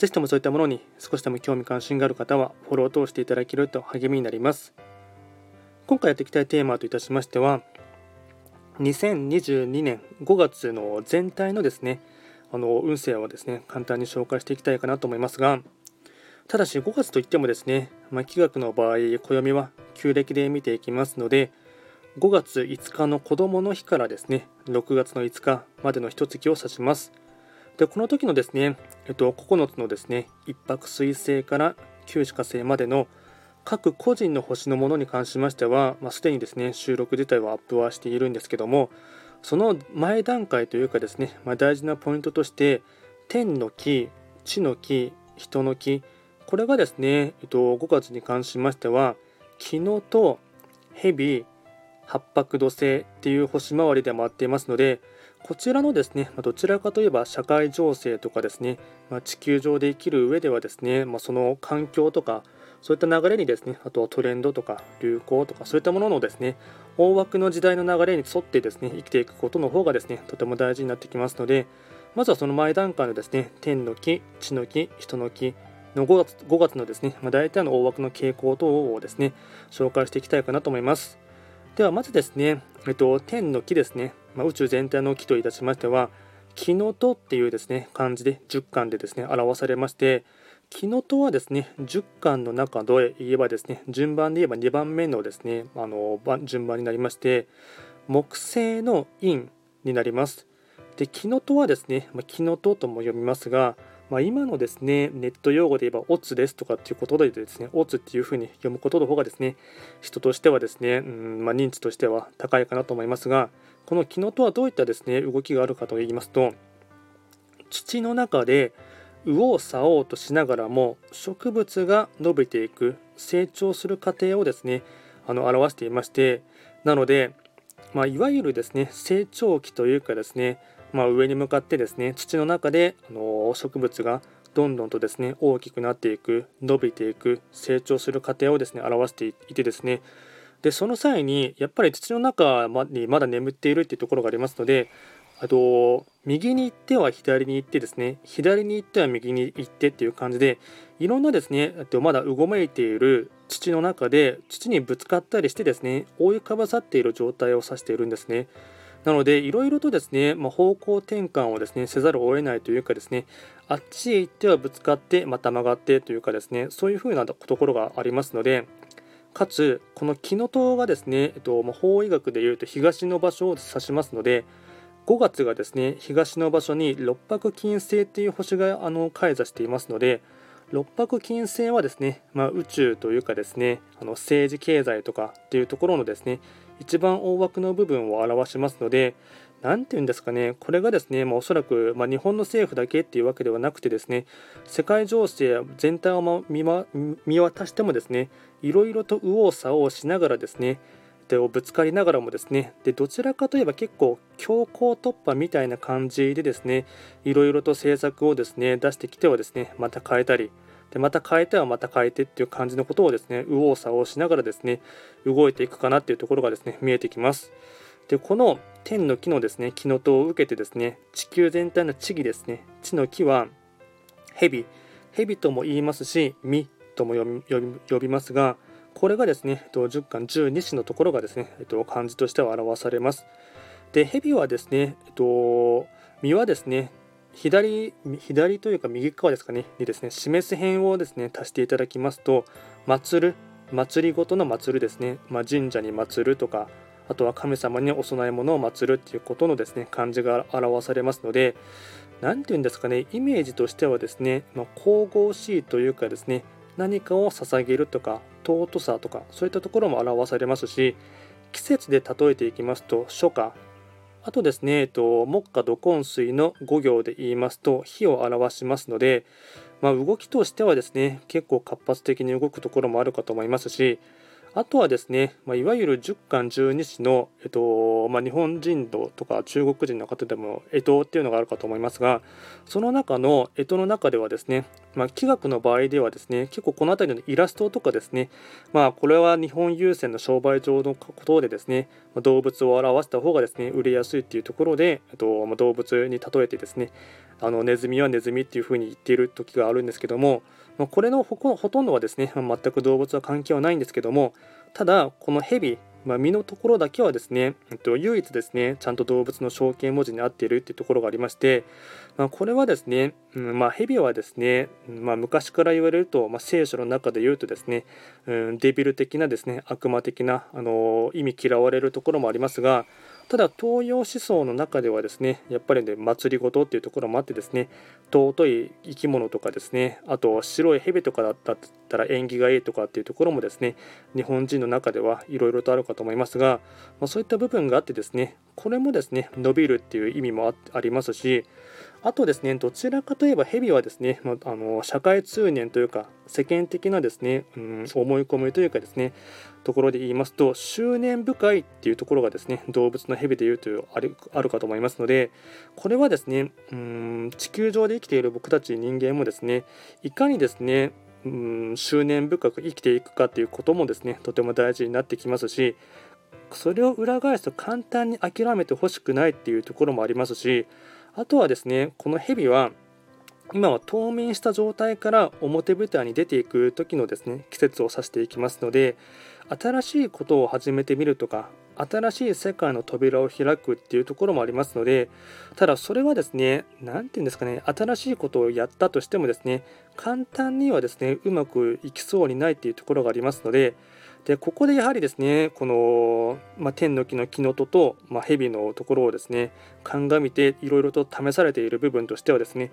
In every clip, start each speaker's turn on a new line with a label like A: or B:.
A: ぜひともそういったものに少しでも興味関心がある方はフォローを通していただけると励みになります。今回やっていきたいテーマといたしましては、2022年5月の全体のですね、あの運勢をですね、簡単に紹介していきたいかなと思いますが、ただし5月といってもですね、まあ、気学の場合、暦は旧暦で見ていきますので、5月5日の子供の日からですね、6月の5日までの一月を指します。でこの時のですね、えっと、9つのですね一泊水星から九死火星までの各個人の星のものに関しましては、まあ、すでにですね収録自体はアップはしているんですけどもその前段階というかですね、まあ、大事なポイントとして天の木地の木人の木これがですね、えっと、5月に関しましては木のと蛇八白土星っていう星回りで回っていますのでこちらのですね、どちらかといえば社会情勢とかですね、ま地球上で生きる上ではですね、まその環境とか、そういった流れにですね、あとはトレンドとか流行とか、そういったもののですね、大枠の時代の流れに沿ってですね、生きていくことの方がですね、とても大事になってきますので、まずはその前段階のですね、天の木、地の木、人の木の5月 ,5 月のですね、まあ、大体の大枠の傾向等をですね、紹介していきたいかなと思います。ではまずですね、えっと、天の木ですね、まあ、宇宙全体の木といたしましては、木のとっていうですね、漢字で10巻でですね、表されまして、木のとはですね、10巻の中で言えばですね、順番で言えば2番目のですね、あの順番になりまして、木星の陰になります。で、木のとはですね、まあ、木のととも読みますが、まあ、今のですね、ネット用語で言えば、オツですとかっていうことでですね、オツっていうふうに読むことの方がですね、人としてはですね、うんまあ、認知としては高いかなと思いますが、このキノとはどういったですね、動きがあるかと言いますと、土の中で右往左往としながらも植物が伸びていく成長する過程をですねあの表していましてなので、まあ、いわゆるですね成長期というかですねまあ、上に向かってですね土の中であの植物がどんどんとですね大きくなっていく伸びていく成長する過程をですね表していてですねでその際にやっぱり土の中にまだ眠っているっていうところがありますのであと右に行っては左に行ってですね左に行っては右に行ってっていう感じでいろんなですねとまだうごめいている土の中で土にぶつかったりしてですね覆いかぶさっている状態を指しているんですね。なので、いろいろとですね、まあ、方向転換をですね、せざるを得ないというかですね、あっちへ行ってはぶつかって、また曲がってというかですね、そういうふうなところがありますので、かつ、この木の塔がですね、えっと、まあ、法医学でいうと東の場所を指しますので、5月がですね、東の場所に六白金星っていう星があの開座していますので、六白金星はですね、まあ、宇宙というかですねあの政治経済とかっていうところのですね一番大枠の部分を表しますので何て言うんですかねこれがですね、まあ、おそらく、まあ、日本の政府だけっていうわけではなくてですね世界情勢全体を見,、ま、見渡してもですねいろいろと右往左往しながらですね手をぶつかりながらもですねでどちらかといえば結構強行突破みたいな感じでですねいろいろと政策をですね出してきてはですねまた変えたりでまた変えてはまた変えてっていう感じのことをですね右往左往しながらですね動いていくかなっていうところがですね見えてきますでこの天の木のですね木の塔を受けてですね地球全体の地儀ですね地の木は蛇蛇とも言いますし実とも呼びますがこれがですね、10巻12子のところがですね、漢字としては表されます。で、蛇はですね、実はですね、左、左というか右側ですかね、にですね、示す辺をですね、足していただきますと、祭る、祭りごとの祭るですね、まあ、神社に祭るとか、あとは神様にお供え物を祀るっていうことのですね、漢字が表されますので、何て言うんですかね、イメージとしてはですね、まあ、神々しいというかですね、何かを捧げるとか尊さとかそういったところも表されますし季節で例えていきますと初夏。あとですね、えっと、木下土根水の5行で言いますと火を表しますのでまあ、動きとしてはですね結構活発的に動くところもあるかと思いますしあとはですね、まあ、いわゆる10巻十二支の、えっとまあ、日本人とか中国人の方でも干支っていうのがあるかと思いますがその中の干支の中ではですね、まあ、気学の場合ではですね結構この辺りのイラストとかですね、まあ、これは日本郵船の商売上のことでですね動物を表した方がですね売れやすいっていうところで、と、動物に例えてですねあのネズミはネズミっていうふうに言っている時があるんですけどもまこれのほとんどはですね、全く動物は関係はないんですけどもただこのヘビまあ、身のところだけはですね、えっと、唯一ですね、ちゃんと動物の象形文字に合っているっていうところがありまして、まあ、これはですね、うんまあ、蛇はですね、まあ、昔から言われると、まあ、聖書の中で言うとですね、うん、デビル的なですね、悪魔的な、あの意味嫌われるところもありますが、ただ東洋思想の中ではですねやっぱりね祭りごとっていうところもあってですね尊い生き物とかですねあと白い蛇とかだったら縁起がいいとかっていうところもですね日本人の中ではいろいろとあるかと思いますが、まあ、そういった部分があってですねこれもですね伸びるっていう意味もありますしあとですね、どちらかといえばヘビはですね、まあ、の社会通念というか、世間的なですね、うん、思い込みというかですね、ところで言いますと、執念深いっていうところがですね、動物のヘビでいうとあるあるかと思いますので、これはですね、うん、地球上で生きている僕たち人間もですね、いかにですね、うん、執念深く生きていくかということもですね、とても大事になってきますし、それを裏返すと簡単に諦めてほしくないっていうところもありますし、あとはですねこのヘビは今は冬眠した状態から表舞台に出ていく時のですね季節を指していきますので新しいことを始めてみるとか新しい世界の扉を開くっていうところもありますのでただそれはですね何て言うんですかね新しいことをやったとしてもですね簡単にはですねうまくいきそうにないっていうところがありますのででここでやはりですねこの、まあ、天の木の木のとと、まあ、蛇のところをですね鑑みていろいろと試されている部分としてはですね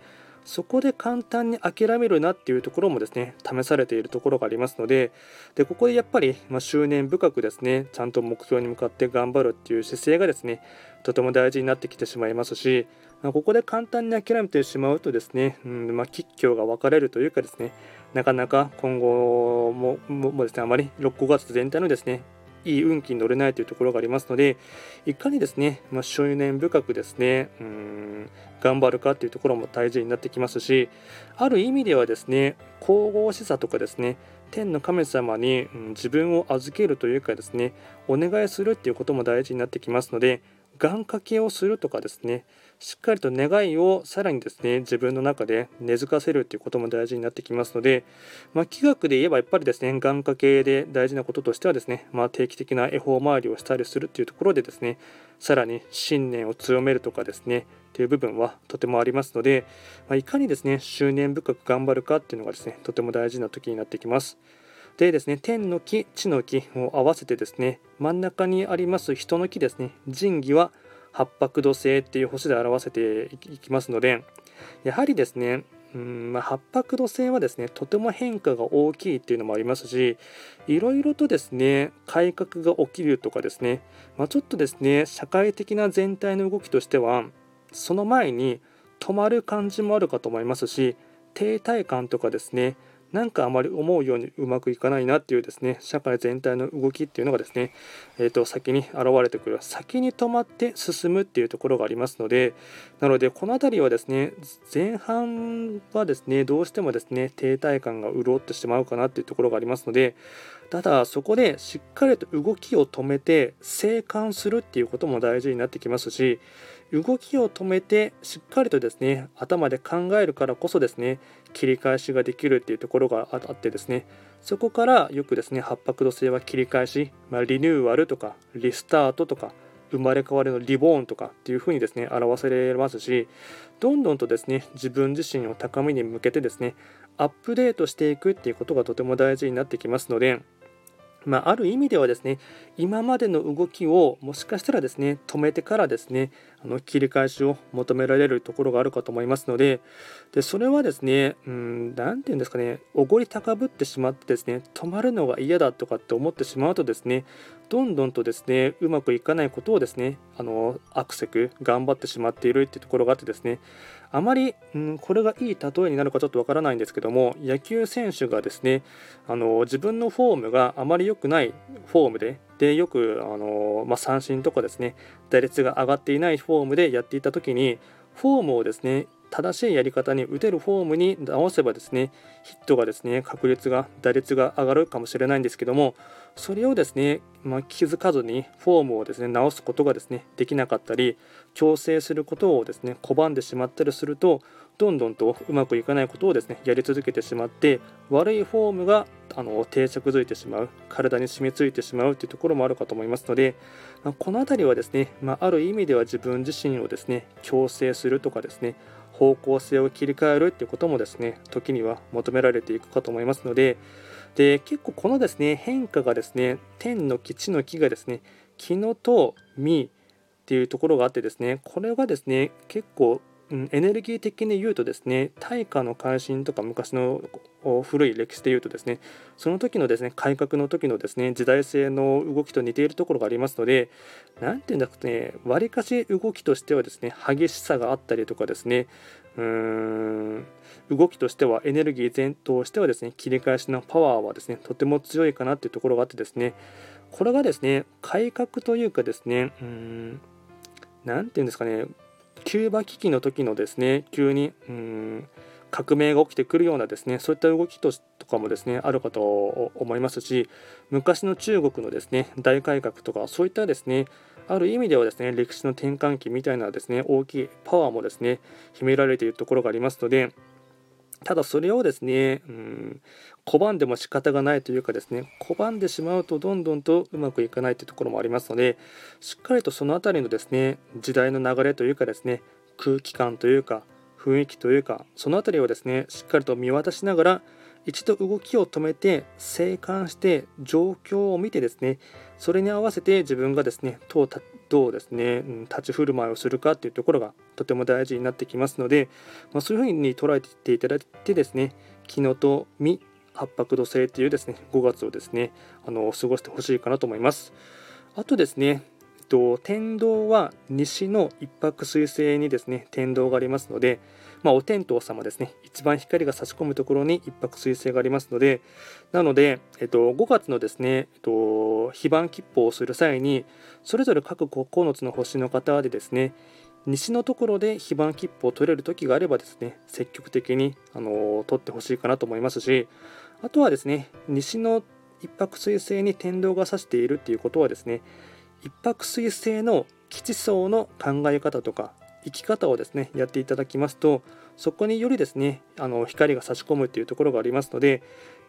A: そこで簡単に諦めるなっていうところもですね試されているところがありますのででここでやっぱり、まあ、執念深くですねちゃんと目標に向かって頑張るっていう姿勢がですねとても大事になってきてしまいますし、まあ、ここで簡単に諦めてしまうとですね、うんまあ、吉凶が分かれるというかですねなかなか今後ももですねあまり6月全体のですねいい運気に乗れないというところがありますのでいかにですね、まあ、執念深くですねうん頑張るかというところも大事になってきますしある意味ではですね神々しさとかですね天の神様に、うん、自分を預けるというかですねお願いするっていうことも大事になってきますので願掛けをするとかですねしっかりと願いをさらにですね自分の中で根付かせるということも大事になってきますので、まあ、気学で言えばやっぱりですね願掛けで大事なこととしてはですね、まあ、定期的な恵方回りをしたりするというところでですねさらに信念を強めるとかですねという部分はとてもありますので、まあ、いかにですね執念深く頑張るかっていうのがですねとても大事な時になってきます。でですね、天の木、地の木を合わせてですね、真ん中にあります人の木ですね、神器は八白土星っていう星で表せていきますので、やはりですね、うんまあ、八白土星はですねとても変化が大きいっていうのもありますしいろいろとですね改革が起きるとかですね、まあ、ちょっとですね社会的な全体の動きとしてはその前に止まる感じもあるかと思いますし停滞感とかですねなんかあまり思うようにうまくいかないなっていうですね社会全体の動きっていうのがですね、えー、と先に現れてくる先に止まって進むっていうところがありますのでなのでこの辺りはですね前半はですねどうしてもですね停滞感が潤ってしまうかなっていうところがありますのでただそこでしっかりと動きを止めて静観するっていうことも大事になってきますし動きを止めてしっかりとですね頭で考えるからこそですね切り返しができるっていうところがあってですね。そこからよくですね八白土星は切り返し、まあ、リニューアルとかリスタートとか生まれ変わりのリボーンとかっていうふうにですね表せれますしどんどんとですね自分自身を高みに向けてですねアップデートしていくっていうことがとても大事になってきますのでまあ、ある意味ではですね今までの動きをもしかしたらですね止めてからですねあの切り返しを求められるところがあるかと思いますのででそれはですね何て言うんですかねおごり高ぶってしまってですね止まるのが嫌だとかって思ってしまうとですねどんどんとですねうまくいかないことをですねあのアクセク頑張ってしまっているっていうところがあってですねあまり、うん、これがいい例えになるかちょっとわからないんですけども野球選手がですねあの自分のフォームがあまり良くないフォームででよくあの、まあ、三振とかですね打率が上がっていないフォームでやっていた時にフォームをですね正しいやり方に打てるフォームに直せばですねヒットがですね確率が打率が上がるかもしれないんですけどもそれをですね、まあ、気づかずにフォームをですね直すことがですねできなかったり調整することをですね拒んでしまったりするとどんどんとうまくいかないことをですねやり続けてしまって悪いフォームがあの定着づいてしまう体に染みついてしまうというところもあるかと思いますので、ま、この辺りはですね、まあ、ある意味では自分自身をですね強制するとかですね方向性を切り替えるっていうこともですね時には求められていくかと思いますのでで結構このですね変化がですね天の木地の木がですね木のとみっていうところがあってですねこれがですね結構うんエネルギー的に言うとですね大化の改新とか昔の古い歴史で言うとですねその時のですね改革の時のですね時代性の動きと似ているところがありますので何て言うんだかねわりかし動きとしてはですね激しさがあったりとかですねうーん動きとしてはエネルギー全としてはですね切り返しのパワーはですねとても強いかなっていうところがあってですねこれがですね改革というかですねうーん何て言うんですかねキューバ危機の時のですね急にうん革命が起きてくるようなですねそういった動きとかもですねあるかと思いますし昔の中国のですね大改革とかそういったですねある意味ではですね歴史の転換期みたいなですね大きいパワーもですね秘められているところがありますのでただそれをですね、うん、拒んでも仕方がないというかですね拒んでしまうとどんどんとうまくいかないというところもありますのでしっかりとその辺りのですね時代の流れというかですね空気感というか雰囲気というかその辺りをですねしっかりと見渡しながら一度動きを止めて静観して状況を見てですねそれに合わせて自分がですねどうどうですね、立ち振る舞いをするかっていうところがとても大事になってきますので、まあ、そういうふうに捉えていただいてですね気のと身八白土星っていうですね5月をですねあの過ごしてほしいかなと思います。あとですねと天道は西の一泊水星にですね天道がありますので、まあ、お天道様ですね一番光が差し込むところに一泊水星がありますのでなので、えっと、5月のですね、えっと、非番吉報をする際にそれぞれ各9つの星の方でですね西のところで非番切符を取れる時があればですね積極的にあの取ってほしいかなと思いますしあとはですね西の一泊水星に天道が指しているっていうことはですね一泊水星の基地層の考え方とか生き方をですねやっていただきますとそこによりですねあの光が差し込むっていうところがありますので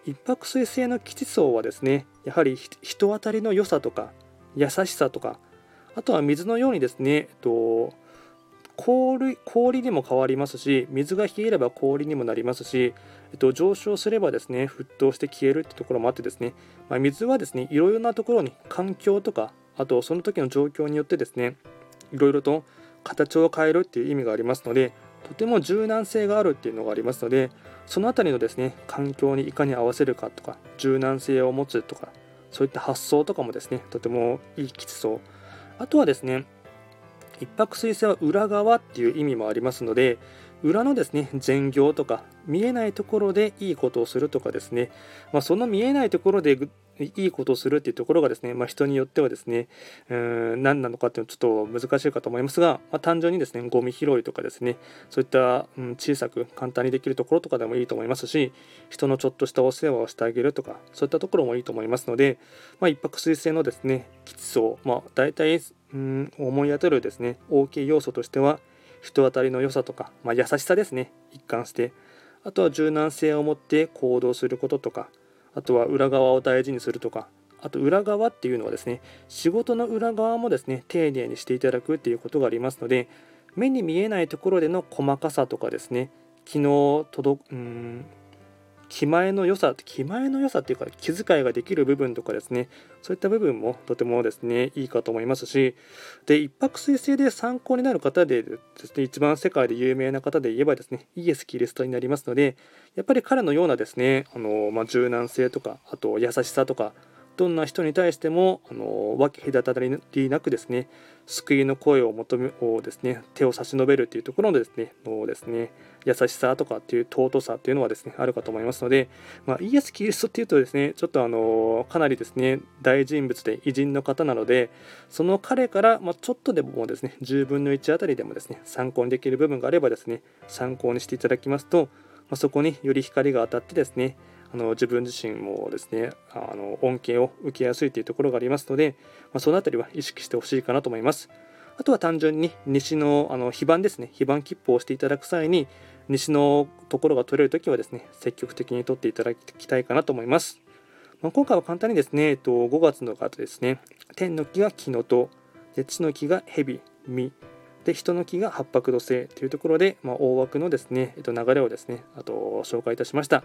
A: 一泊水星の基地層はですねやはり人当たりの良さとか優しさとかあとは水のようにですね、えっと、氷氷にも変わりますし水が冷えれば氷にもなりますし、えっと、上昇すればですね沸騰して消えるってところもあってですね、まあ、水はですねいろいろなところに環境とかあとその時の状況によってですねいろいろと形を変えるっていう意味がありますのでとても柔軟性があるっていうのがありますのでその辺りのですね環境にいかに合わせるかとか柔軟性を持つとかそういった発想とかもですねとてもいい基地層あとはですね一泊水星は裏側っていう意味もありますので裏のですね全業とか見えないところでいいことをするとかですね、まあ、その見えないところでいいことをするっていうところがですね、まあ、人によってはですね、うん、何なのかっていうのはちょっと難しいかと思いますが、まあ、単純にですね、ゴミ拾いとかですね、そういった、うん、小さく簡単にできるところとかでもいいと思いますし、人のちょっとしたお世話をしてあげるとか、そういったところもいいと思いますので、まあ、一泊水星のですね、基地層、まあ、大体、うん、思い当たるですね、大きい要素としては、人当たりの良さとか、まあ、優しさですね、一貫して、あとは柔軟性を持って行動することとか、あとは裏側を大事にするとかあと裏側っていうのはですね仕事の裏側もですね丁寧にしていただくっていうことがありますので目に見えないところでの細かさとかですね昨日届うん気前の良さ気前の良さっていうか気遣いができる部分とかですね。そういった部分もとてもですねいいかと思いますし。で一泊水星で参考になる方でですね一番世界で有名な方で言えばですねイエス・キリストになりますのでやっぱり彼のようなですねあの、まあ、柔軟性とかあと優しさとかどんな人に対してもあの分け隔たりなくですね救いの声を求めをですね手を差し伸べるというところのですねのですね優しさとかっていう尊さっていうのはですねあるかと思いますので、まあ、イエス・キリストっていうとですねちょっとあのかなりですね大人物で偉人の方なのでその彼から、まあ、ちょっとでもですね10分の1あたりでもですね参考にできる部分があればですね参考にしていただきますと、まあ、そこにより光が当たってですねあの自分自身もですねあの恩恵を受けやすいというところがありますので、まあ、その辺りは意識してほしいかなと思います。あとは単純に西のあの非番ですね、非番切符をしていただく際に、西のところが取れるときはですね、積極的に取っていただきたいかなと思います。まあ、今回は簡単にですね、えっと、5月の方ですね、天の木が木のと、地の木が蛇、実、で人の木が八白土星というところで、まあ、大枠のですね、えっと、流れをですね、あと紹介いたしました。